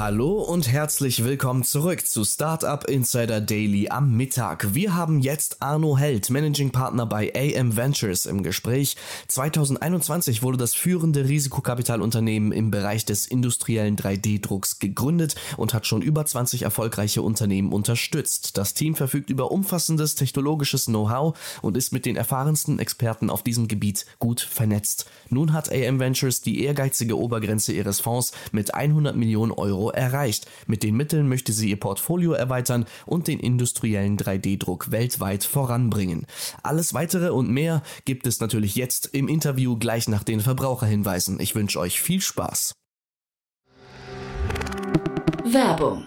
Hallo und herzlich willkommen zurück zu Startup Insider Daily am Mittag. Wir haben jetzt Arno Held, Managing Partner bei AM Ventures im Gespräch. 2021 wurde das führende Risikokapitalunternehmen im Bereich des industriellen 3D-Drucks gegründet und hat schon über 20 erfolgreiche Unternehmen unterstützt. Das Team verfügt über umfassendes technologisches Know-how und ist mit den erfahrensten Experten auf diesem Gebiet gut vernetzt. Nun hat AM Ventures die ehrgeizige Obergrenze ihres Fonds mit 100 Millionen Euro erreicht. Mit den Mitteln möchte sie ihr Portfolio erweitern und den industriellen 3D-Druck weltweit voranbringen. Alles weitere und mehr gibt es natürlich jetzt im Interview gleich nach den Verbraucherhinweisen. Ich wünsche euch viel Spaß. Werbung.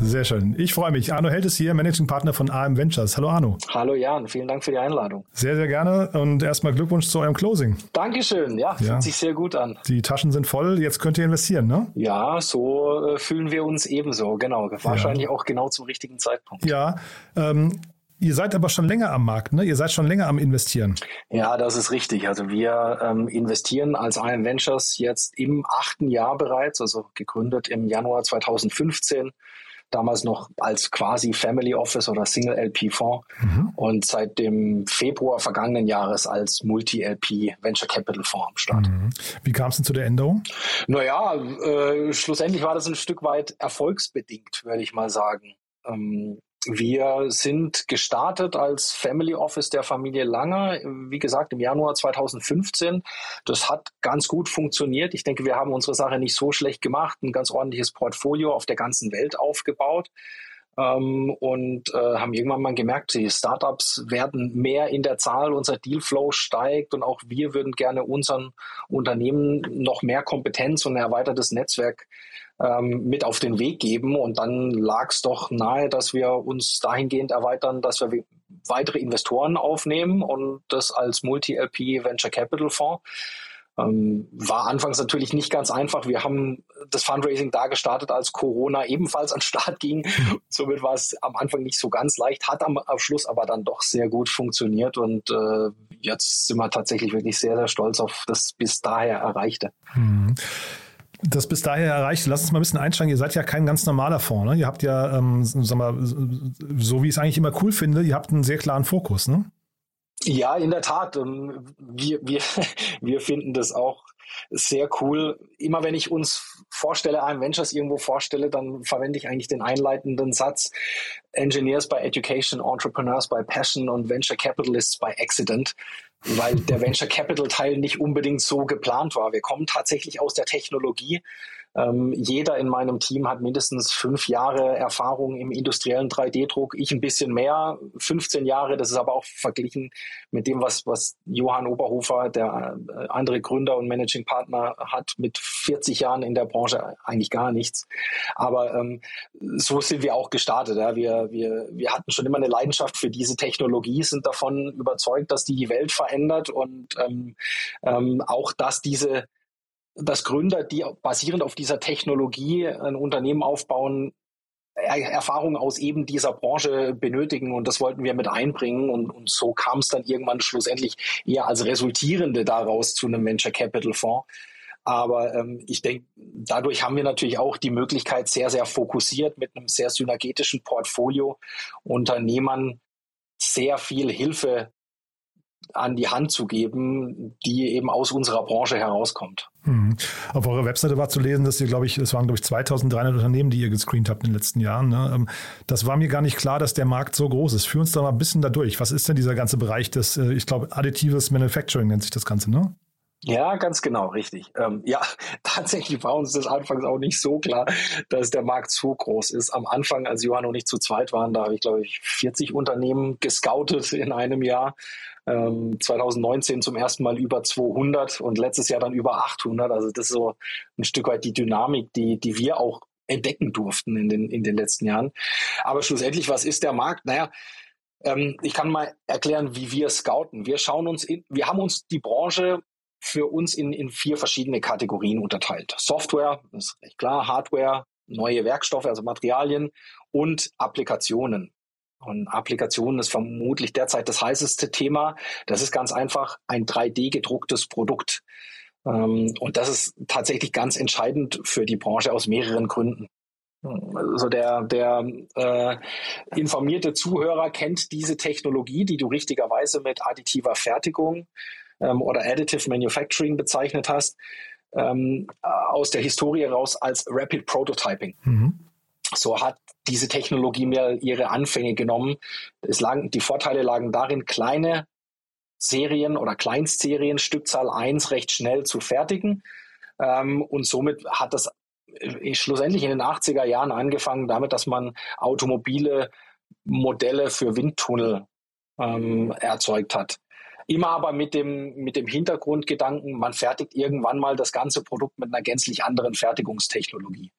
Sehr schön. Ich freue mich. Arno Held ist hier, Managing Partner von AM Ventures. Hallo Arno. Hallo Jan, vielen Dank für die Einladung. Sehr, sehr gerne und erstmal Glückwunsch zu eurem Closing. Dankeschön, ja, Ja. fühlt sich sehr gut an. Die Taschen sind voll, jetzt könnt ihr investieren, ne? Ja, so äh, fühlen wir uns ebenso, genau. Wahrscheinlich auch genau zum richtigen Zeitpunkt. Ja, ähm, ihr seid aber schon länger am Markt, ne? Ihr seid schon länger am Investieren. Ja, das ist richtig. Also wir ähm, investieren als IM Ventures jetzt im achten Jahr bereits, also gegründet im Januar 2015. Damals noch als quasi Family Office oder Single LP Fonds und seit dem Februar vergangenen Jahres als Multi-LP Venture Capital Fonds am Start. Wie kam es denn zu der Änderung? Naja, äh, schlussendlich war das ein Stück weit erfolgsbedingt, würde ich mal sagen. Ähm, wir sind gestartet als Family Office der Familie Langer, wie gesagt, im Januar 2015. Das hat ganz gut funktioniert. Ich denke, wir haben unsere Sache nicht so schlecht gemacht, ein ganz ordentliches Portfolio auf der ganzen Welt aufgebaut. Ähm, und äh, haben irgendwann mal gemerkt, die Startups werden mehr in der Zahl, unser Dealflow steigt und auch wir würden gerne unseren Unternehmen noch mehr Kompetenz und ein erweitertes Netzwerk ähm, mit auf den Weg geben. Und dann lag es doch nahe, dass wir uns dahingehend erweitern, dass wir we- weitere Investoren aufnehmen und das als Multi-LP Venture Capital Fonds. Ähm, war anfangs natürlich nicht ganz einfach. Wir haben das Fundraising da gestartet, als Corona ebenfalls an den Start ging. Somit war es am Anfang nicht so ganz leicht, hat am, am Schluss aber dann doch sehr gut funktioniert und äh, jetzt sind wir tatsächlich wirklich sehr, sehr stolz auf das bis daher Erreichte. Das bis daher erreicht, lass uns mal ein bisschen einsteigen. Ihr seid ja kein ganz normaler Fonds, ne? Ihr habt ja, ähm, sag mal, so wie ich es eigentlich immer cool finde, ihr habt einen sehr klaren Fokus, ne? Ja, in der Tat. Wir, wir, wir finden das auch sehr cool. Immer wenn ich uns vorstelle, IM Ventures irgendwo vorstelle, dann verwende ich eigentlich den einleitenden Satz Engineers by Education, Entrepreneurs by Passion und Venture Capitalists by Accident, weil der Venture Capital Teil nicht unbedingt so geplant war. Wir kommen tatsächlich aus der Technologie. Ähm, jeder in meinem Team hat mindestens fünf Jahre Erfahrung im industriellen 3D-Druck. Ich ein bisschen mehr, 15 Jahre. Das ist aber auch verglichen mit dem, was, was Johann Oberhofer, der äh, andere Gründer und Managing Partner, hat mit 40 Jahren in der Branche eigentlich gar nichts. Aber ähm, so sind wir auch gestartet. Ja. Wir, wir, wir hatten schon immer eine Leidenschaft für diese Technologie, sind davon überzeugt, dass die die Welt verändert und ähm, ähm, auch, dass diese dass Gründer, die basierend auf dieser Technologie ein Unternehmen aufbauen, Er Erfahrungen aus eben dieser Branche benötigen und das wollten wir mit einbringen und, und so kam es dann irgendwann schlussendlich eher als resultierende daraus zu einem Venture Capital Fonds. Aber ähm, ich denke, dadurch haben wir natürlich auch die Möglichkeit, sehr, sehr fokussiert mit einem sehr synergetischen Portfolio Unternehmern sehr viel Hilfe an die Hand zu geben, die eben aus unserer Branche herauskommt. Mhm. Auf eurer Webseite war zu lesen, dass ihr, glaube ich, es waren, glaube ich, 2300 Unternehmen, die ihr gescreent habt in den letzten Jahren. Ne? Ähm, das war mir gar nicht klar, dass der Markt so groß ist. Führ uns da mal ein bisschen da durch. Was ist denn dieser ganze Bereich des, äh, ich glaube, additives Manufacturing nennt sich das Ganze, ne? Ja, ganz genau, richtig. Ähm, ja, tatsächlich war uns das anfangs auch nicht so klar, dass der Markt so groß ist. Am Anfang, als Johann und ich zu zweit waren, da habe ich, glaube ich, 40 Unternehmen gescoutet in einem Jahr. Ähm, 2019 zum ersten Mal über 200 und letztes Jahr dann über 800. Also das ist so ein Stück weit die Dynamik, die, die wir auch entdecken durften in den, in den letzten Jahren. Aber schlussendlich, was ist der Markt? Naja, ähm, ich kann mal erklären, wie wir scouten. Wir schauen uns in, wir haben uns die Branche für uns in, in vier verschiedene Kategorien unterteilt. Software, das ist recht klar, Hardware, neue Werkstoffe, also Materialien und Applikationen. Und Applikationen ist vermutlich derzeit das heißeste Thema. Das ist ganz einfach ein 3D gedrucktes Produkt. Ähm, und das ist tatsächlich ganz entscheidend für die Branche aus mehreren Gründen. Also der, der äh, informierte Zuhörer kennt diese Technologie, die du richtigerweise mit additiver Fertigung ähm, oder Additive Manufacturing bezeichnet hast, ähm, aus der Historie heraus als Rapid Prototyping. Mhm. So hat diese Technologie mir ihre Anfänge genommen. Es lagen, die Vorteile lagen darin, kleine Serien oder Kleinstserien, Stückzahl 1 recht schnell zu fertigen. Ähm, und somit hat das äh, schlussendlich in den 80er Jahren angefangen damit, dass man automobile Modelle für Windtunnel ähm, erzeugt hat. Immer aber mit dem, mit dem Hintergrundgedanken, man fertigt irgendwann mal das ganze Produkt mit einer gänzlich anderen Fertigungstechnologie.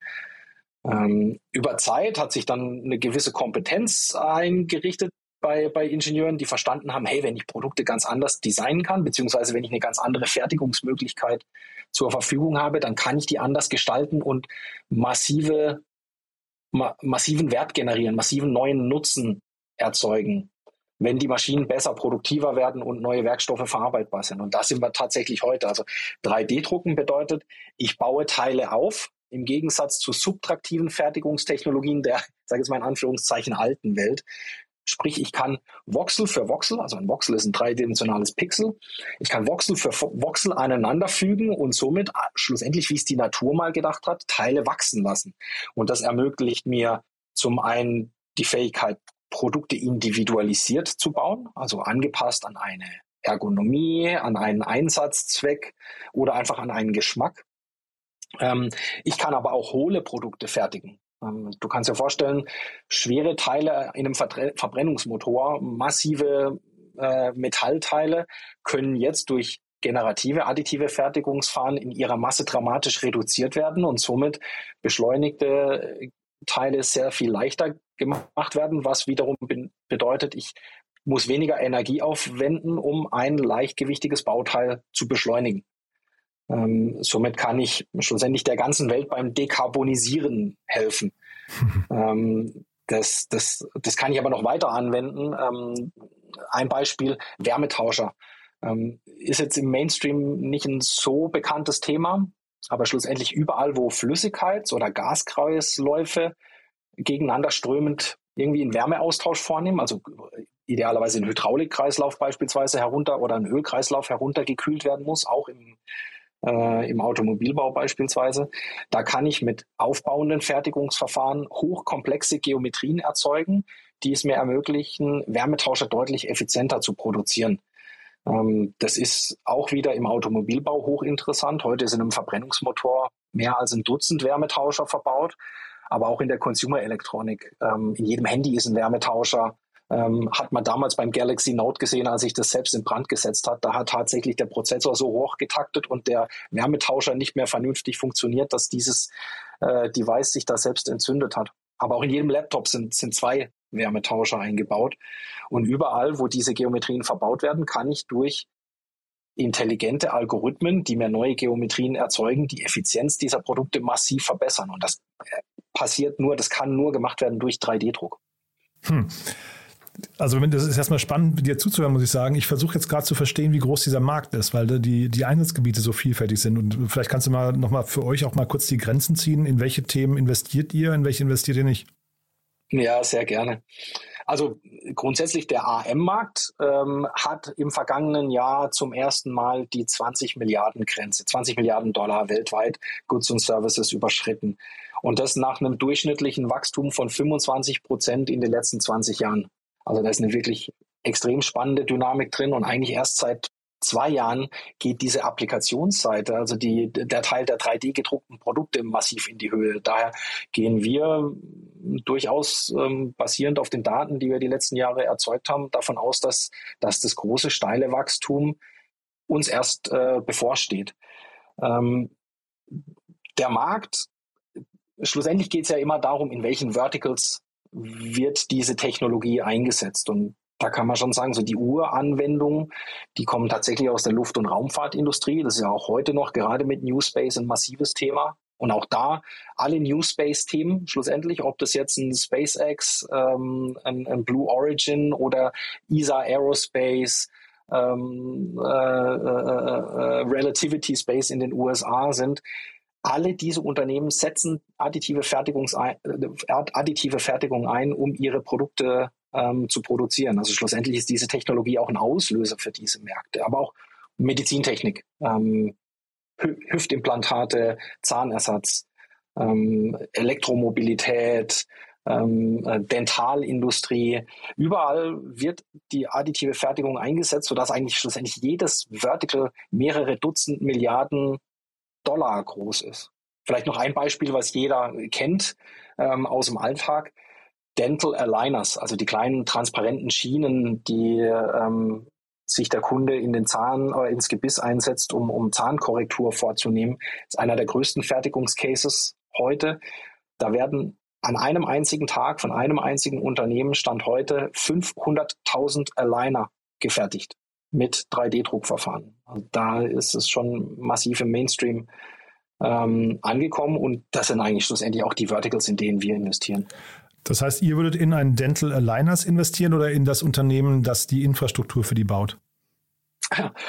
Ähm, über Zeit hat sich dann eine gewisse Kompetenz eingerichtet bei, bei Ingenieuren, die verstanden haben, hey, wenn ich Produkte ganz anders designen kann, beziehungsweise wenn ich eine ganz andere Fertigungsmöglichkeit zur Verfügung habe, dann kann ich die anders gestalten und massive, ma massiven Wert generieren, massiven neuen Nutzen erzeugen, wenn die Maschinen besser produktiver werden und neue Werkstoffe verarbeitbar sind. Und da sind wir tatsächlich heute. Also 3D-Drucken bedeutet, ich baue Teile auf, im Gegensatz zu subtraktiven Fertigungstechnologien der, sage ich mal in Anführungszeichen, alten Welt. Sprich, ich kann Voxel für Voxel, also ein Voxel ist ein dreidimensionales Pixel, ich kann Voxel für Voxel aneinanderfügen und somit ah, schlussendlich, wie es die Natur mal gedacht hat, Teile wachsen lassen. Und das ermöglicht mir zum einen die Fähigkeit, Produkte individualisiert zu bauen, also angepasst an eine Ergonomie, an einen Einsatzzweck oder einfach an einen Geschmack. Ähm, ich kann aber auch hohle Produkte fertigen. Ähm, du kannst dir vorstellen, schwere Teile in einem Verbrennungsmotor, massive äh, Metallteile können jetzt durch generative additive Fertigungsfahren in ihrer Masse dramatisch reduziert werden und somit beschleunigte Teile sehr viel leichter gemacht werden, was wiederum be bedeutet, ich muss weniger Energie aufwenden, um ein leichtgewichtiges Bauteil zu beschleunigen. Ähm, somit kann ich schlussendlich der ganzen Welt beim Dekarbonisieren helfen. ähm, das, das, das kann ich aber noch weiter anwenden. Ähm, ein Beispiel, Wärmetauscher. Ähm, ist jetzt im Mainstream nicht ein so bekanntes Thema, aber schlussendlich überall, wo Flüssigkeits- oder Gaskreisläufe gegeneinander strömend irgendwie einen Wärmeaustausch vornehmen, also idealerweise ein Hydraulikkreislauf beispielsweise herunter oder ein Ölkreislauf heruntergekühlt werden muss, auch im äh, im Automobilbau beispielsweise. Da kann ich mit aufbauenden Fertigungsverfahren hochkomplexe Geometrien erzeugen, die es mir ermöglichen, Wärmetauscher deutlich effizienter zu produzieren. Ähm, das ist auch wieder im Automobilbau hochinteressant. Heute sind im Verbrennungsmotor mehr als ein Dutzend Wärmetauscher verbaut aber auch in der Consumer-Elektronik. Ähm, in jedem Handy ist ein Wärmetauscher. Ähm, hat man damals beim Galaxy Note gesehen, als ich das selbst in Brand gesetzt hat. Da hat tatsächlich der Prozessor so hoch getaktet und der Wärmetauscher nicht mehr vernünftig funktioniert, dass dieses äh, Device sich da selbst entzündet hat. Aber auch in jedem Laptop sind, sind zwei Wärmetauscher eingebaut. Und überall, wo diese Geometrien verbaut werden, kann ich durch intelligente Algorithmen, die mir neue Geometrien erzeugen, die Effizienz dieser Produkte massiv verbessern. Und das äh, passiert nur, das kann nur gemacht werden durch 3D-Druck. Hm. Also das ist erstmal spannend, dir zuzuhören, muss ich sagen. Ich versuche jetzt gerade zu verstehen, wie groß dieser Markt ist, weil die, die Einsatzgebiete so vielfältig sind. Und vielleicht kannst du mal nochmal für euch auch mal kurz die Grenzen ziehen. In welche Themen investiert ihr, in welche investiert ihr nicht? Ja, sehr gerne. Also grundsätzlich der AM-Markt ähm, hat im vergangenen Jahr zum ersten Mal die 20 Milliarden Grenze, 20 Milliarden Dollar weltweit Goods und Services überschritten. Und das nach einem durchschnittlichen Wachstum von 25 Prozent in den letzten 20 Jahren. Also da ist eine wirklich extrem spannende Dynamik drin und eigentlich erst seit zwei Jahren geht diese Applikationsseite, also die, der Teil der 3D-gedruckten Produkte massiv in die Höhe. Daher gehen wir durchaus ähm, basierend auf den Daten, die wir die letzten Jahre erzeugt haben, davon aus, dass, dass das große, steile Wachstum uns erst äh, bevorsteht. Ähm, der Markt, schlussendlich geht es ja immer darum, in welchen Verticals wird diese Technologie eingesetzt. Und da kann man schon sagen, so die Uranwendungen, die kommen tatsächlich aus der Luft- und Raumfahrtindustrie. Das ist ja auch heute noch gerade mit New Space ein massives Thema. Und auch da alle New Space-Themen schlussendlich, ob das jetzt ein SpaceX, ähm, ein, ein, Blue Origin oder ESA Aerospace, ähm, äh, äh, äh, Relativity Space in den USA sind, alle diese Unternehmen setzen additive, Fertigungs äh, additive Fertigung ein, um ihre Produkte ähm, zu produzieren. Also schlussendlich ist diese Technologie auch ein Auslöser für diese Märkte, aber auch Medizintechnik, ähm, Hüftimplantate, Zahnersatz, ähm, Elektromobilität, ähm, äh, Dentalindustrie. Überall wird die additive Fertigung eingesetzt, sodass eigentlich schlussendlich jedes Vertical mehrere Dutzend Milliarden Dollar groß ist. Vielleicht noch ein Beispiel, was jeder kennt ähm, aus dem Alltag. Dental Aligners, also die kleinen transparenten Schienen, die ähm, sich der Kunde in den Zahn oder ins Gebiss einsetzt, um, um Zahnkorrektur vorzunehmen, ist einer der größten Fertigungscases heute. Da werden an einem einzigen Tag von einem einzigen Unternehmen Stand heute 500.000 Aligner gefertigt mit 3D-Druckverfahren. Also da ist es schon massiv im Mainstream ähm, angekommen und das sind eigentlich schlussendlich auch die Verticals, in denen wir investieren. Das heißt, ihr würdet in ein Dental Aligners investieren oder in das Unternehmen, das die Infrastruktur für die baut?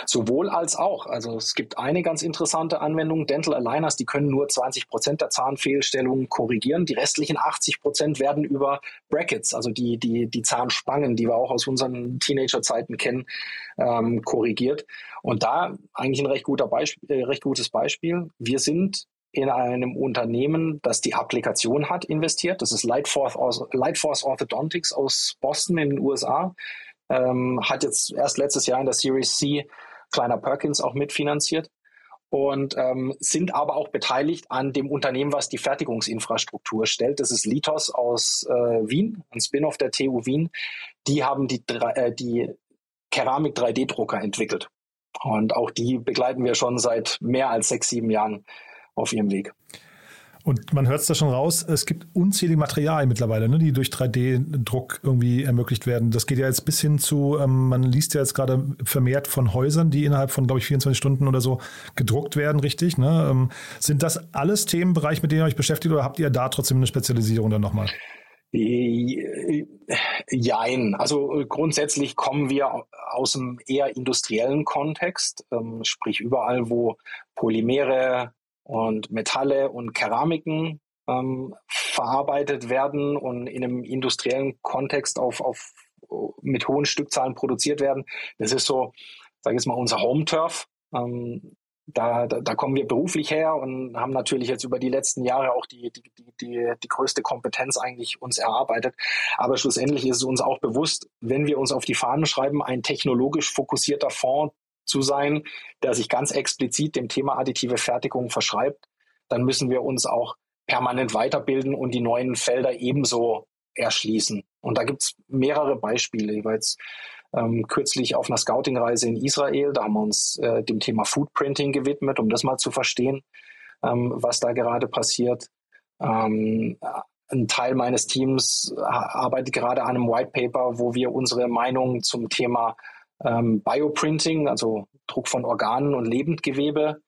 Sowohl als auch. Also es gibt eine ganz interessante Anwendung. Dental Aligners, die können nur 20 Prozent der Zahnfehlstellungen korrigieren. Die restlichen 80 Prozent werden über Brackets, also die, die, die Zahnspangen, die wir auch aus unseren Teenagerzeiten kennen, ähm, korrigiert. Und da eigentlich ein recht, guter Beispiel, äh, recht gutes Beispiel. Wir sind in einem Unternehmen, das die Applikation hat, investiert. Das ist Lightforce, Lightforce Orthodontics aus Boston in den USA ähm, hat jetzt erst letztes Jahr in der Series C Kleiner Perkins auch mitfinanziert und ähm, sind aber auch beteiligt an dem Unternehmen, was die Fertigungsinfrastruktur stellt. Das ist Litos aus äh, Wien, ein Spin-off der TU Wien. Die haben die, äh, die Keramik 3D-Drucker entwickelt. Und auch die begleiten wir schon seit mehr als sechs, sieben Jahren auf ihrem Weg. Und man hört es da schon raus, es gibt unzählige Materialien mittlerweile, ne, die durch 3D-Druck irgendwie ermöglicht werden. Das geht ja jetzt bis hin zu, ähm, man liest ja jetzt gerade vermehrt von Häusern, die innerhalb von, glaube ich, 24 Stunden oder so gedruckt werden, richtig. Ne? Ähm, sind das alles Themenbereiche, mit denen ihr euch beschäftigt oder habt ihr da trotzdem eine Spezialisierung dann nochmal? Jein. Also grundsätzlich kommen wir aus einem eher industriellen Kontext, ähm, sprich überall, wo Polymere, und Metalle und Keramiken ähm, verarbeitet werden und in einem industriellen Kontext auf, auf mit hohen Stückzahlen produziert werden. Das ist so, sage ich jetzt mal, unser Home-Turf. Ähm, da, da, da kommen wir beruflich her und haben natürlich jetzt über die letzten Jahre auch die, die, die, die, die größte Kompetenz eigentlich uns erarbeitet. Aber schlussendlich ist es uns auch bewusst, wenn wir uns auf die Fahnen schreiben, ein technologisch fokussierter Fonds zu sein, der sich ganz explizit dem Thema additive Fertigung verschreibt, dann müssen wir uns auch permanent weiterbilden und die neuen Felder ebenso erschließen. Und da gibt es mehrere Beispiele. Ich war jetzt ähm, kürzlich auf einer Scouting-Reise in Israel, da haben wir uns äh, dem Thema Foodprinting gewidmet, um das mal zu verstehen, ähm, was da gerade passiert. Ähm, ein Teil meines Teams arbeitet gerade an einem White Paper, wo wir unsere Meinung zum Thema ähm, Bioprinting, also Druck von Organen und Lebendgewebe,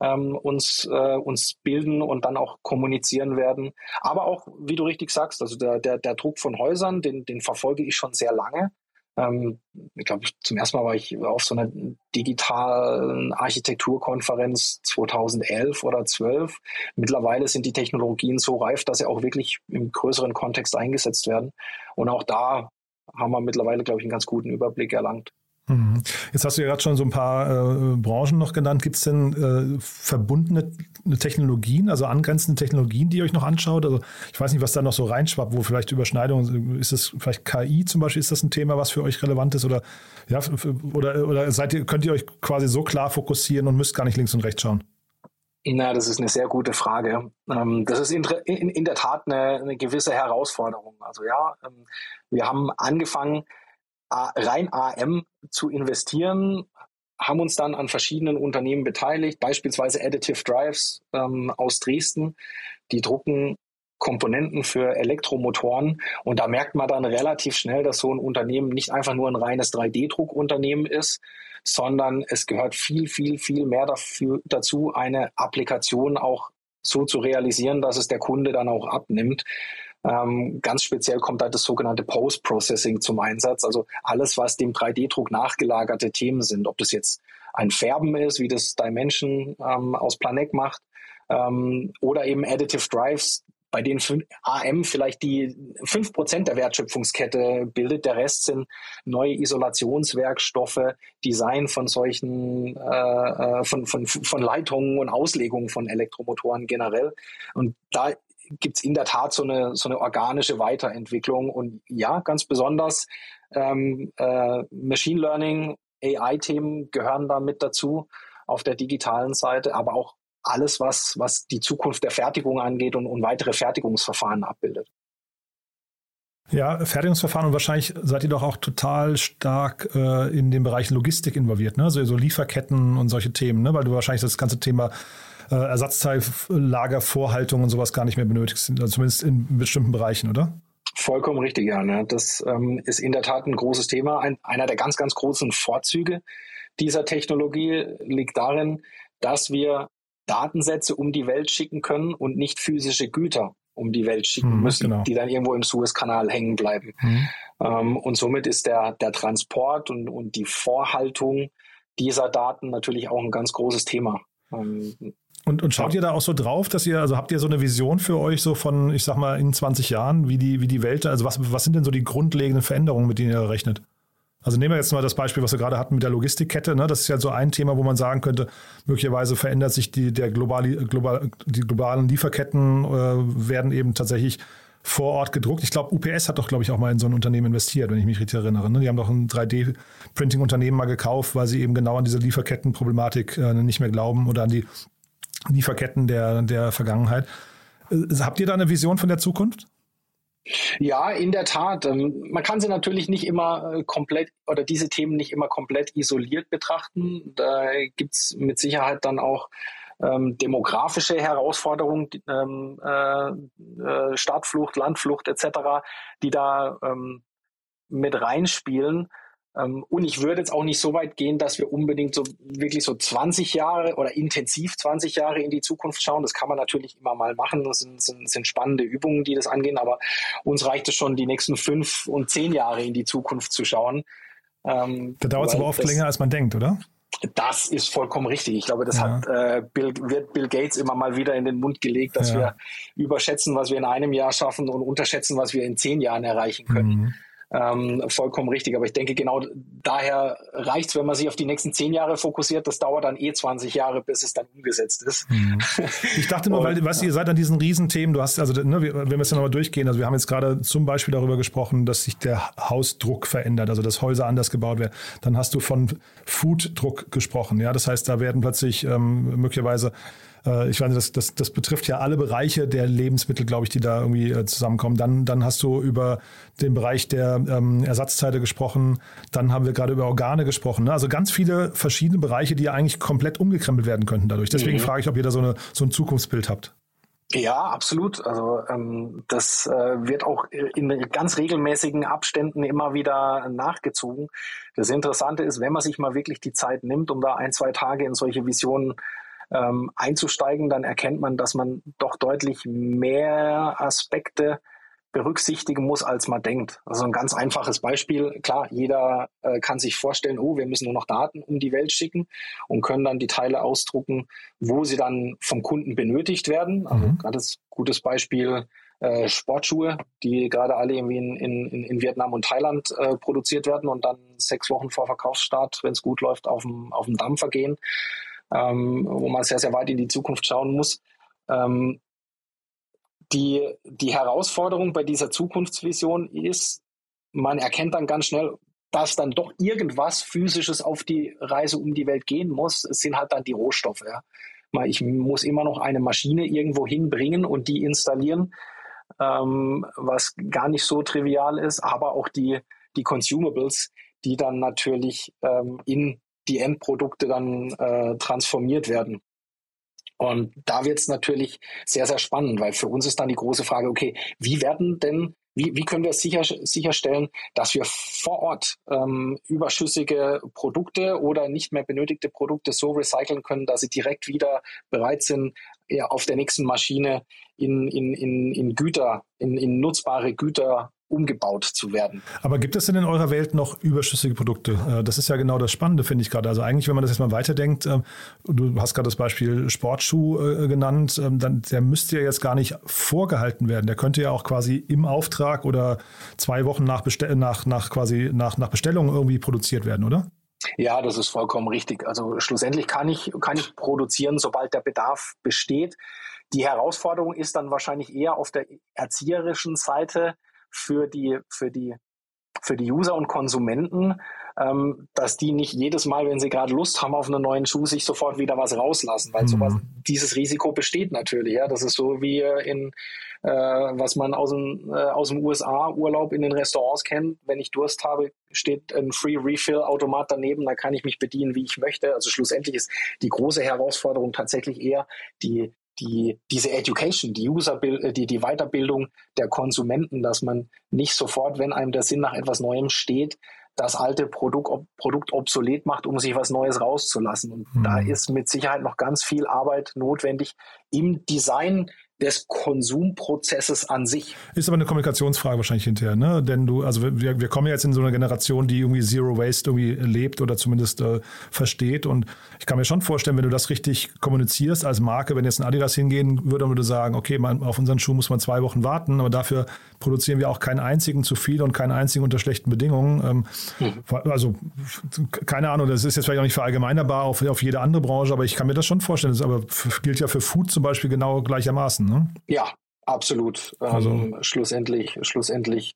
ähm, uns, äh, uns bilden und dann auch kommunizieren werden. Aber auch, wie du richtig sagst, also der, der, der Druck von Häusern, den, den verfolge ich schon sehr lange. Ähm, ich glaube, zum ersten Mal war ich auf so einer digitalen Architekturkonferenz 2011 oder 12. Mittlerweile sind die Technologien so reif, dass sie auch wirklich im größeren Kontext eingesetzt werden. Und auch da haben wir mittlerweile, glaube ich, einen ganz guten Überblick erlangt. Mhm. Jetzt hast du ja gerade schon so ein paar äh, Branchen noch genannt. Gibt es denn äh, verbundene Technologien, also angrenzende Technologien, die ihr euch noch anschaut? Also ich weiß nicht, was da noch so reinschwappt, wo vielleicht Überschneidungen, ist es vielleicht KI zum Beispiel, ist das ein Thema, was für euch relevant ist? Oder, ja, oder, oder seid ihr, könnt ihr euch quasi so klar fokussieren und müsst gar nicht links und rechts schauen? Na, das ist eine sehr gute Frage. Ähm, das ist in, der Tat eine, eine, gewisse Herausforderung. Also ja, ähm, wir haben angefangen, rein AM zu investieren, haben uns dann an verschiedenen Unternehmen beteiligt, beispielsweise Additive Drives ähm, aus Dresden. Die drucken Komponenten für Elektromotoren. Und da merkt man dann relativ schnell, dass so ein Unternehmen nicht einfach nur ein reines 3D-Druckunternehmen ist, sondern es gehört viel, viel, viel mehr dafür, dazu, eine Applikation auch so zu realisieren, dass es der Kunde dann auch abnimmt. Ähm, ganz speziell kommt da das sogenannte Post-Processing zum Einsatz. Also alles, was dem 3D-Druck nachgelagerte Themen sind. Ob das jetzt ein Färben ist, wie das Dimension ähm, aus Planec macht, ähm, oder eben Additive Drives, bei denen AM vielleicht die 5% der Wertschöpfungskette bildet. Der Rest sind neue Isolationswerkstoffe, Design von solchen, äh, äh von, von, von Leitungen und Auslegungen von Elektromotoren generell. Und da gibt es in der Tat so eine, so eine organische Weiterentwicklung. Und ja, ganz besonders ähm, äh, Machine Learning, AI-Themen gehören da mit dazu auf der digitalen Seite, aber auch alles, was, was die Zukunft der Fertigung angeht und, und weitere Fertigungsverfahren abbildet. Ja, Fertigungsverfahren und wahrscheinlich seid ihr doch auch total stark äh, in dem Bereich Logistik involviert, ne? Also so Lieferketten und solche Themen, ne? Weil du wahrscheinlich das ganze Thema äh, Ersatzteillagervorhaltung und sowas gar nicht mehr benötigst, also zumindest in bestimmten Bereichen, oder? Vollkommen richtig, ja. Ne? Das ähm, ist in der Tat ein großes Thema. Ein, einer der ganz, ganz großen Vorzüge dieser Technologie liegt darin, dass wir Datensätze um die Welt schicken können und nicht physische Güter um die Welt schicken hm, müssen, genau. die dann irgendwo im Suezkanal hängen bleiben. Hm. Ähm, und somit ist der, der Transport und, und die Vorhaltung dieser Daten natürlich auch ein ganz großes Thema. Ähm, und, und schaut ihr da auch so drauf, dass ihr, also habt ihr so eine Vision für euch so von, ich sag mal, in 20 Jahren, wie die, wie die Welt, also was, was sind denn so die grundlegenden Veränderungen, mit denen ihr rechnet? Also nehmen wir jetzt mal das Beispiel, was wir gerade hatten mit der Logistikkette. Ne? Das ist ja so ein Thema, wo man sagen könnte, möglicherweise verändert sich die, der globale, global, die globalen Lieferketten, äh, werden eben tatsächlich vor Ort gedruckt. Ich glaube, UPS hat doch, glaube ich, auch mal in so ein Unternehmen investiert, wenn ich mich richtig erinnere. Ne? Die haben doch ein 3D-Printing-Unternehmen mal gekauft, weil sie eben genau an diese Lieferkettenproblematik äh, nicht mehr glauben oder an die Lieferketten der, der Vergangenheit. Äh, habt ihr da eine Vision von der Zukunft? Ja, in der Tat. Ähm, man kann sie natürlich nicht immer äh, komplett oder diese Themen nicht immer komplett isoliert betrachten. Da gibt es mit Sicherheit dann auch ähm, demografische Herausforderungen, ähm, äh, äh, Stadtflucht, Landflucht etc., die da ähm, mit reinspielen. Ähm, und ich würde jetzt auch nicht so weit gehen, dass wir unbedingt so wirklich so 20 Jahre oder intensiv 20 Jahre in die Zukunft schauen. Das kann man natürlich immer mal machen. Das sind, sind, sind spannende Übungen, die das angehen. Aber uns reicht es schon, die nächsten fünf und zehn Jahre in die Zukunft zu schauen. Ähm, da dauert es aber oft das, länger, als man denkt, oder? Das ist vollkommen richtig. Ich glaube, das ja. hat äh, Bill, wird Bill Gates immer mal wieder in den Mund gelegt, dass ja. wir überschätzen, was wir in einem Jahr schaffen und unterschätzen, was wir in zehn Jahren erreichen können. Mhm ähm, vollkommen richtig. Aber ich denke, genau daher reicht es, wenn man sich auf die nächsten zehn Jahre fokussiert. Das dauert dann eh 20 Jahre, bis es dann umgesetzt ist. Mhm. Ich dachte nur, weil, weißt du, ihr seid an diesen Riesenthemen, du hast, also, ne, wenn wir es ja nochmal durchgehen, also wir haben jetzt gerade zum Beispiel darüber gesprochen, dass sich der Hausdruck verändert, also dass Häuser anders gebaut werden. Dann hast du von Fooddruck gesprochen, ja. Das heißt, da werden plötzlich ähm, möglicherweise äh, ich weiß das, das, das betrifft ja alle Bereiche der Lebensmittel, glaube ich, die da irgendwie äh, zusammenkommen. Dann, dann hast du über den Bereich der ähm, Ersatzteile gesprochen. Dann haben wir gerade über Organe gesprochen. Ne? Also ganz viele verschiedene Bereiche, die ja eigentlich komplett umgekrempelt werden könnten dadurch. Deswegen mhm. frage ich, ob ihr da so, eine, so ein Zukunftsbild habt. Ja, absolut. Also ähm, das äh, wird auch in ganz regelmäßigen Abständen immer wieder nachgezogen. Das Interessante ist, wenn man sich mal wirklich die Zeit nimmt, um da ein, zwei Tage in solche Visionen ähm, einzusteigen, dann erkennt man, dass man doch deutlich mehr Aspekte berücksichtigen muss, als man denkt. Also ein ganz einfaches Beispiel. Klar, jeder äh, kann sich vorstellen, oh, wir müssen nur noch Daten um die Welt schicken und können dann die Teile ausdrucken, wo sie dann vom Kunden benötigt werden. Also mhm. gerade das gutes Beispiel äh, Sportschuhe, die gerade alle irgendwie in, in, in Vietnam und Thailand äh, produziert werden und dann sechs Wochen vor Verkaufsstart, wenn es gut läuft, auf dem, auf dem Dampfer gehen, ähm, wo man sehr, sehr weit in die Zukunft schauen muss. Ähm, die, die Herausforderung bei dieser Zukunftsvision ist, man erkennt dann ganz schnell, dass dann doch irgendwas Physisches auf die Reise um die Welt gehen muss. Es sind halt dann die Rohstoffe. Ja. Ich muss immer noch eine Maschine irgendwo hinbringen und die installieren, ähm, was gar nicht so trivial ist, aber auch die, die Consumables, die dann natürlich ähm, in die Endprodukte dann äh, transformiert werden. Und da wird es natürlich sehr, sehr spannend, weil für uns ist dann die große Frage, okay, wie werden denn, wie, wie können wir sicher, sicherstellen, dass wir vor Ort ähm, überschüssige Produkte oder nicht mehr benötigte Produkte so recyceln können, dass sie direkt wieder bereit sind, ja, auf der nächsten Maschine in, in, in, in Güter, in, in nutzbare Güter umgebaut zu werden. Aber gibt es denn in eurer Welt noch überschüssige Produkte? Äh, das ist ja genau das Spannende, finde ich gerade. Also eigentlich, wenn man das jetzt mal weiterdenkt, ähm, du hast gerade das Beispiel Sportschuh äh, genannt, ähm, dann der müsste ja jetzt gar nicht vorgehalten werden. Der könnte ja auch quasi im Auftrag oder zwei Wochen nach, Bestell nach, nach quasi nach, nach Bestellung irgendwie produziert werden, oder? Ja, das ist vollkommen richtig. Also schlussendlich kann ich, kann ich produzieren, sobald der Bedarf besteht. Die Herausforderung ist dann wahrscheinlich eher auf der erzieherischen Seite, für die, für die, für die User und Konsumenten, ähm, dass die nicht jedes Mal, wenn sie gerade Lust haben auf einen neuen Schuh, sich sofort wieder was rauslassen, weil mhm. sowas, dieses Risiko besteht natürlich. Ja, das ist so wie in äh, was man aus dem, äh, aus dem USA-Urlaub in den Restaurants kennt. Wenn ich Durst habe, steht ein Free Refill-Automat daneben, da kann ich mich bedienen, wie ich möchte. Also schlussendlich ist die große Herausforderung tatsächlich eher die die, diese Education, die User, äh, die, die Weiterbildung der Konsumenten, dass man nicht sofort, wenn einem der Sinn nach etwas Neuem steht, das alte Produkt, Produkt obsolet macht, um sich was Neues rauszulassen. Und mhm. da ist mit Sicherheit noch ganz viel Arbeit notwendig im Design des Konsumprozesses an sich. Ist aber eine Kommunikationsfrage wahrscheinlich hinterher, ne? Denn du, also wir, wir kommen jetzt in so eine Generation, die irgendwie Zero Waste irgendwie lebt oder zumindest äh, versteht. Und ich kann mir schon vorstellen, wenn du das richtig kommunizierst als Marke, wenn jetzt ein Adidas hingehen würde und würde sagen, okay, man, auf unseren Schuh muss man zwei Wochen warten, aber dafür produzieren wir auch keinen einzigen zu viel und keinen einzigen unter schlechten Bedingungen. Ähm, mhm. Also keine Ahnung, das ist jetzt vielleicht auch nicht verallgemeinerbar auf, auf jede andere Branche, aber ich kann mir das schon vorstellen. Das aber gilt ja für Food zum Beispiel genau gleichermaßen. Ne? Ja, absolut. Also. Ähm, schlussendlich, schlussendlich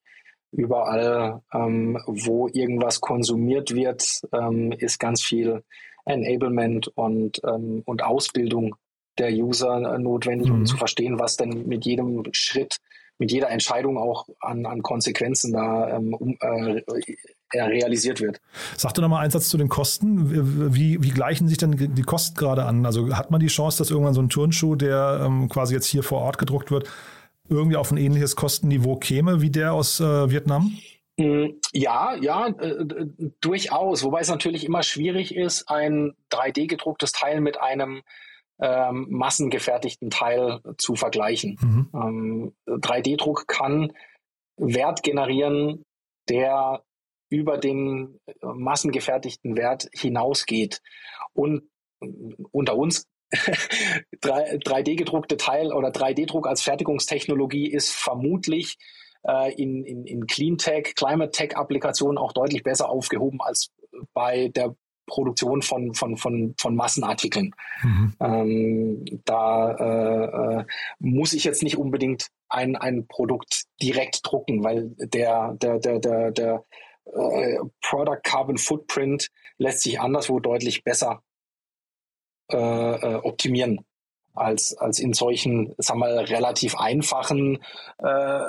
überall, ähm, wo irgendwas konsumiert wird, ähm, ist ganz viel Enablement und, ähm, und Ausbildung der User notwendig, um mhm. zu verstehen, was denn mit jedem Schritt, mit jeder Entscheidung auch an, an Konsequenzen da ähm, um, äh, realisiert wird. Sag doch nochmal einen Satz zu den Kosten. Wie, wie gleichen sich denn die Kosten gerade an? Also hat man die Chance, dass irgendwann so ein Turnschuh, der ähm, quasi jetzt hier vor Ort gedruckt wird, irgendwie auf ein ähnliches Kostenniveau käme wie der aus äh, Vietnam? Mm, ja, ja, äh, durchaus. Wobei es natürlich immer schwierig ist, ein 3D-gedrucktes Teil mit einem ähm, massengefertigten Teil zu vergleichen. Mhm. Ähm, 3D-Druck kann Wert generieren, der über den äh, massengefertigten Wert hinausgeht. Und unter uns 3D-gedruckte Teil oder 3D-Druck als Fertigungstechnologie ist vermutlich äh, in, in, in Cleantech, Climate Tech-Applikationen auch deutlich besser aufgehoben als bei der Produktion von, von, von, von Massenartikeln. Mhm. Ähm, da äh, äh, muss ich jetzt nicht unbedingt ein, ein Produkt direkt drucken, weil der, der, der, der, der äh, Product Carbon Footprint lässt sich anderswo deutlich besser äh, äh, optimieren als, als in solchen, sagen wir, relativ einfachen äh,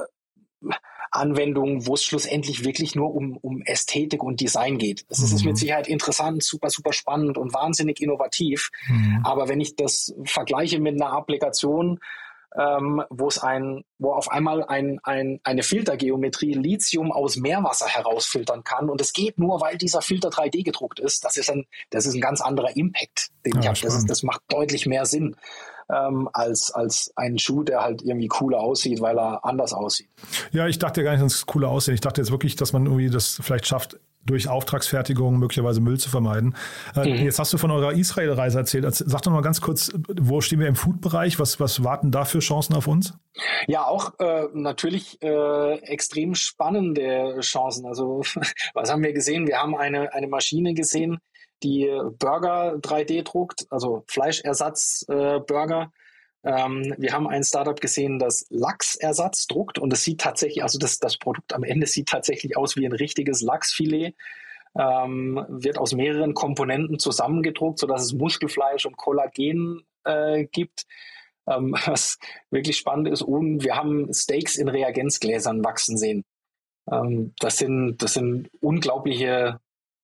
Anwendungen, wo es schlussendlich wirklich nur um, um Ästhetik und Design geht. Das ist mhm. mit Sicherheit interessant, super, super spannend und wahnsinnig innovativ. Mhm. Aber wenn ich das vergleiche mit einer Applikation, ähm, wo es ein, wo auf einmal ein, ein, eine Filtergeometrie Lithium aus Meerwasser herausfiltern kann. Und es geht nur, weil dieser Filter 3D gedruckt ist. Das ist ein, das ist ein ganz anderer Impact, den ja, ich habe. Das, das macht deutlich mehr Sinn. Ähm, als, als ein Schuh, der halt irgendwie cooler aussieht, weil er anders aussieht. Ja, ich dachte ja gar nicht, dass es cooler aussieht. Ich dachte jetzt wirklich, dass man irgendwie das vielleicht schafft, durch Auftragsfertigung möglicherweise Müll zu vermeiden. Äh, mhm. Jetzt hast du von eurer Israel-Reise erzählt. Sag doch mal ganz kurz, wo stehen wir im Food-Bereich? Was, was warten da für Chancen auf uns? Ja, auch äh, natürlich äh, extrem spannende Chancen. Also was haben wir gesehen? Wir haben eine, eine Maschine gesehen, die Burger 3D druckt, also Fleischersatz-Burger. Äh, ähm, wir haben ein Startup gesehen, das Lachsersatz druckt und es sieht tatsächlich, also das, das Produkt am Ende sieht tatsächlich aus wie ein richtiges Lachsfilet. Ähm, wird aus mehreren Komponenten zusammengedruckt, sodass es Muskelfleisch und Kollagen äh, gibt. Ähm, was wirklich spannend ist. Und wir haben Steaks in Reagenzgläsern wachsen sehen. Ähm, das, sind, das sind unglaubliche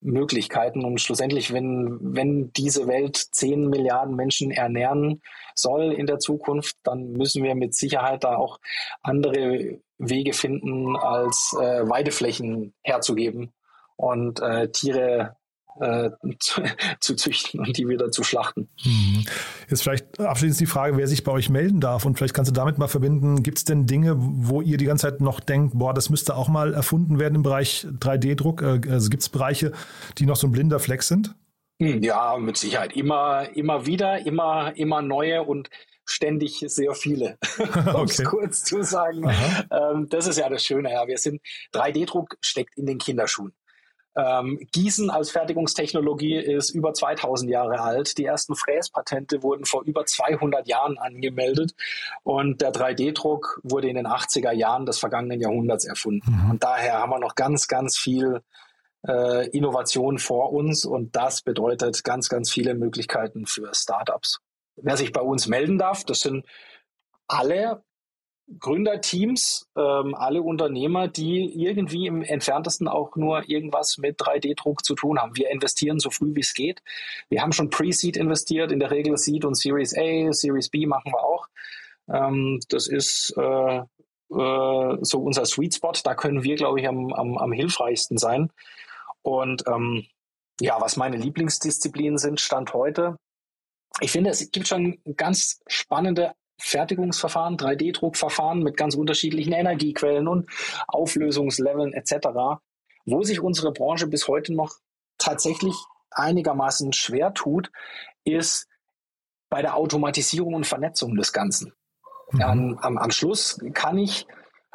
Möglichkeiten. Und schlussendlich, wenn, wenn diese Welt 10 Milliarden Menschen ernähren soll in der Zukunft, dann müssen wir mit Sicherheit da auch andere Wege finden, als äh, Weideflächen herzugeben und äh, Tiere äh, zu, zu, züchten und die wieder zu schlachten. Mhm. Jetzt vielleicht abschließend die Frage, wer sich bei euch melden darf und vielleicht kannst du damit mal verbinden, gibt es denn Dinge, wo ihr die ganze Zeit noch denkt, boah, das müsste auch mal erfunden werden im Bereich 3D-Druck? Äh, also gibt es Bereiche, die noch so ein blinder Fleck sind? Hm, ja, mit Sicherheit. Immer, immer wieder, immer, immer neue und ständig sehr viele, um es kurz zu sagen. Ähm, das ist ja das Schöne. Ja. Wir sind 3D-Druck steckt in den Kinderschuhen. Ähm, Gießen als Fertigungstechnologie ist über 2000 Jahre alt. Die ersten Fräspatente wurden vor über 200 Jahren angemeldet und der 3D-Druck wurde in den 80er Jahren des vergangenen Jahrhunderts erfunden. Mhm. Und daher haben wir noch ganz, ganz viel äh, Innovation vor uns und das bedeutet ganz, ganz viele Möglichkeiten für Startups. Wer sich bei uns melden darf, das sind alle Gründerteams, ähm, alle Unternehmer, die irgendwie im entferntesten auch nur irgendwas mit 3D-Druck zu tun haben. Wir investieren so früh wie es geht. Wir haben schon Pre-Seed investiert, in der Regel Seed und Series A, Series B machen wir auch. Ähm, das ist äh, äh, so unser Sweet Spot. Da können wir, glaube ich, am, am, am hilfreichsten sein. Und ähm, ja, was meine Lieblingsdisziplinen sind, Stand heute. Ich finde, es gibt schon ganz spannende Fertigungsverfahren, 3D-Druckverfahren mit ganz unterschiedlichen Energiequellen und Auflösungsleveln etc., wo sich unsere Branche bis heute noch tatsächlich einigermaßen schwer tut, ist bei der Automatisierung und Vernetzung des Ganzen. Mhm. Am, am, am Schluss kann ich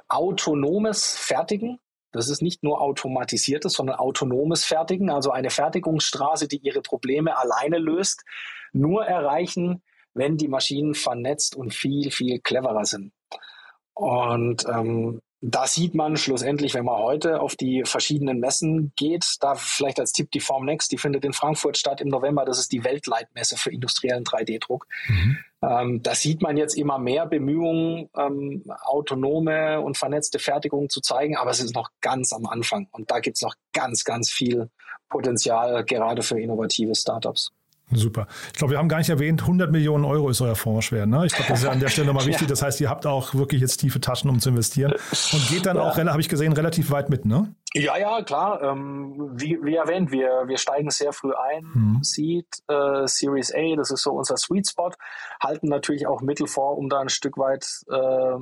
autonomes Fertigen, das ist nicht nur automatisiertes, sondern autonomes Fertigen, also eine Fertigungsstraße, die ihre Probleme alleine löst, nur erreichen, wenn die Maschinen vernetzt und viel, viel cleverer sind. Und ähm, da sieht man schlussendlich, wenn man heute auf die verschiedenen Messen geht, da vielleicht als Tipp die Formnext, die findet in Frankfurt statt im November. Das ist die Weltleitmesse für industriellen 3D-Druck. Mhm. Ähm, da sieht man jetzt immer mehr Bemühungen, ähm, autonome und vernetzte Fertigung zu zeigen, aber es ist noch ganz am Anfang. Und da gibt es noch ganz, ganz viel Potenzial, gerade für innovative Startups. Super. Ich glaube, wir haben gar nicht erwähnt, 100 Millionen Euro ist euer Fonds schwer. Ne? Ich glaube, das ist ja an der Stelle nochmal wichtig. Das heißt, ihr habt auch wirklich jetzt tiefe Taschen, um zu investieren. Und geht dann ja. auch, habe ich gesehen, relativ weit mit, ne? Ja, ja, klar. Ähm, wie, wie erwähnt, wir, wir steigen sehr früh ein. Mhm. Seed, äh, Series A, das ist so unser Sweet Spot. Halten natürlich auch Mittel vor, um da ein Stück weit äh,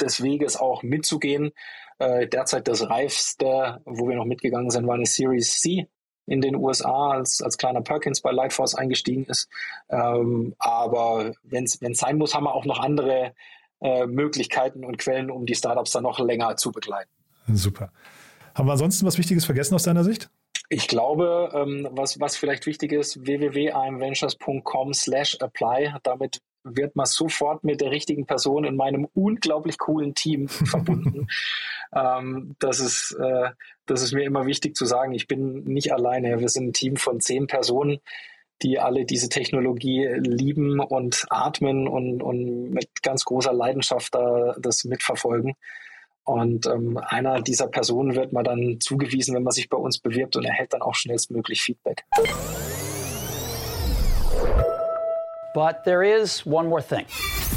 des Weges auch mitzugehen. Äh, derzeit das reifste, wo wir noch mitgegangen sind, war eine Series C in den USA als, als kleiner Perkins bei Lightforce eingestiegen ist. Ähm, aber wenn es sein muss, haben wir auch noch andere äh, Möglichkeiten und Quellen, um die Startups dann noch länger zu begleiten. Super. Haben wir ansonsten was Wichtiges vergessen aus deiner Sicht? Ich glaube, ähm, was, was vielleicht wichtig ist, www.imventures.com slash apply. Damit wird man sofort mit der richtigen Person in meinem unglaublich coolen Team verbunden. ähm, das, ist, äh, das ist mir immer wichtig zu sagen. Ich bin nicht alleine. Wir sind ein Team von zehn Personen, die alle diese Technologie lieben und atmen und, und mit ganz großer Leidenschaft da das mitverfolgen. Und ähm, einer dieser Personen wird man dann zugewiesen, wenn man sich bei uns bewirbt und erhält dann auch schnellstmöglich Feedback. But there is one more thing.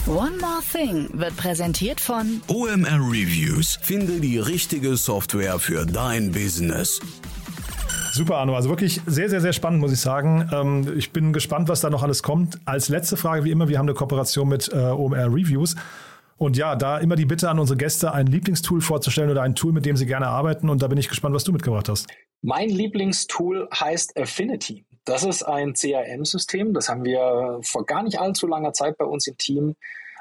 One More Thing wird präsentiert von OMR Reviews. Finde die richtige Software für dein Business. Super, Arno. Also wirklich sehr, sehr, sehr spannend, muss ich sagen. Ähm, ich bin gespannt, was da noch alles kommt. Als letzte Frage, wie immer, wir haben eine Kooperation mit äh, OMR Reviews. Und ja, da immer die Bitte an unsere Gäste, ein Lieblingstool vorzustellen oder ein Tool, mit dem sie gerne arbeiten. Und da bin ich gespannt, was du mitgebracht hast. Mein Lieblingstool heißt Affinity. Das ist ein CRM-System. Das haben wir vor gar nicht allzu langer Zeit bei uns im Team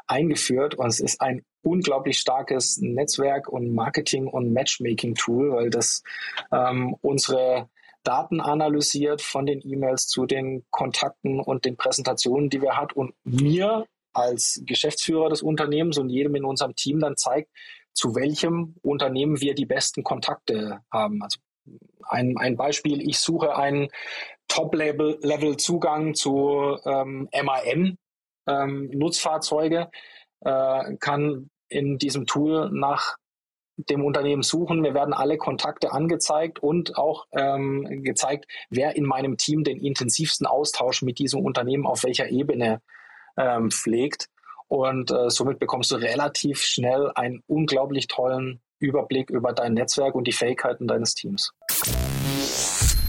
eingeführt. Und es ist ein unglaublich starkes Netzwerk- und Marketing- und Matchmaking-Tool, weil das ähm, unsere Daten analysiert von den E-Mails zu den Kontakten und den Präsentationen, die wir hat und mir als Geschäftsführer des Unternehmens und jedem in unserem Team dann zeigt, zu welchem Unternehmen wir die besten Kontakte haben. Also ein, ein Beispiel, ich suche einen Top-Level-Zugang zu ähm, MAN, ähm, äh, kann in diesem Tool nach dem Unternehmen suchen. Mir werden alle Kontakte angezeigt und auch ähm, gezeigt, wer in meinem Team den intensivsten Austausch mit diesem Unternehmen auf welcher Ebene ähm, pflegt. Und äh, somit bekommst du relativ schnell einen unglaublich tollen Überblick über dein Netzwerk und die Fähigkeiten deines Teams.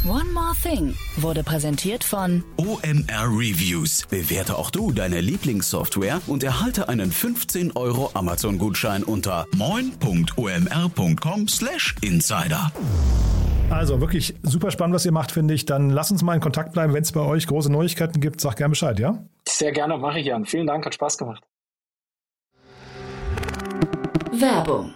One More Thing wurde präsentiert von OMR Reviews. Bewerte auch du deine Lieblingssoftware und erhalte einen 15 Euro Amazon-Gutschein unter moin.omr.com/insider. Also wirklich super spannend, was ihr macht, finde ich. Dann lasst uns mal in Kontakt bleiben. Wenn es bei euch große Neuigkeiten gibt, sag gerne Bescheid, ja? Sehr gerne, mache ich, Jan. Vielen Dank, hat Spaß gemacht. Werbung.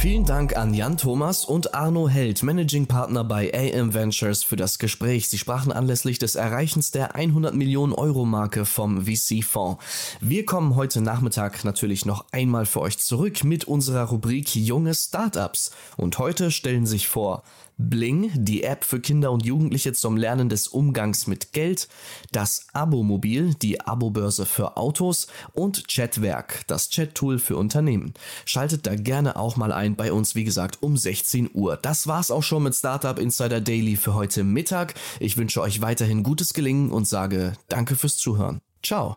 Vielen Dank an Jan Thomas und Arno Held, Managing Partner bei AM Ventures, für das Gespräch. Sie sprachen anlässlich des Erreichens der 100 Millionen Euro Marke vom VC-Fonds. Wir kommen heute Nachmittag natürlich noch einmal für euch zurück mit unserer Rubrik Junge Startups. Und heute stellen sich vor Bling, die App für Kinder und Jugendliche zum Lernen des Umgangs mit Geld, das Abomobil, die Abobörse für Autos und Chatwerk, das Chat-Tool für Unternehmen. Schaltet da gerne auch mal ein bei uns, wie gesagt, um 16 Uhr. Das war's auch schon mit Startup Insider Daily für heute Mittag. Ich wünsche euch weiterhin gutes Gelingen und sage Danke fürs Zuhören. Ciao.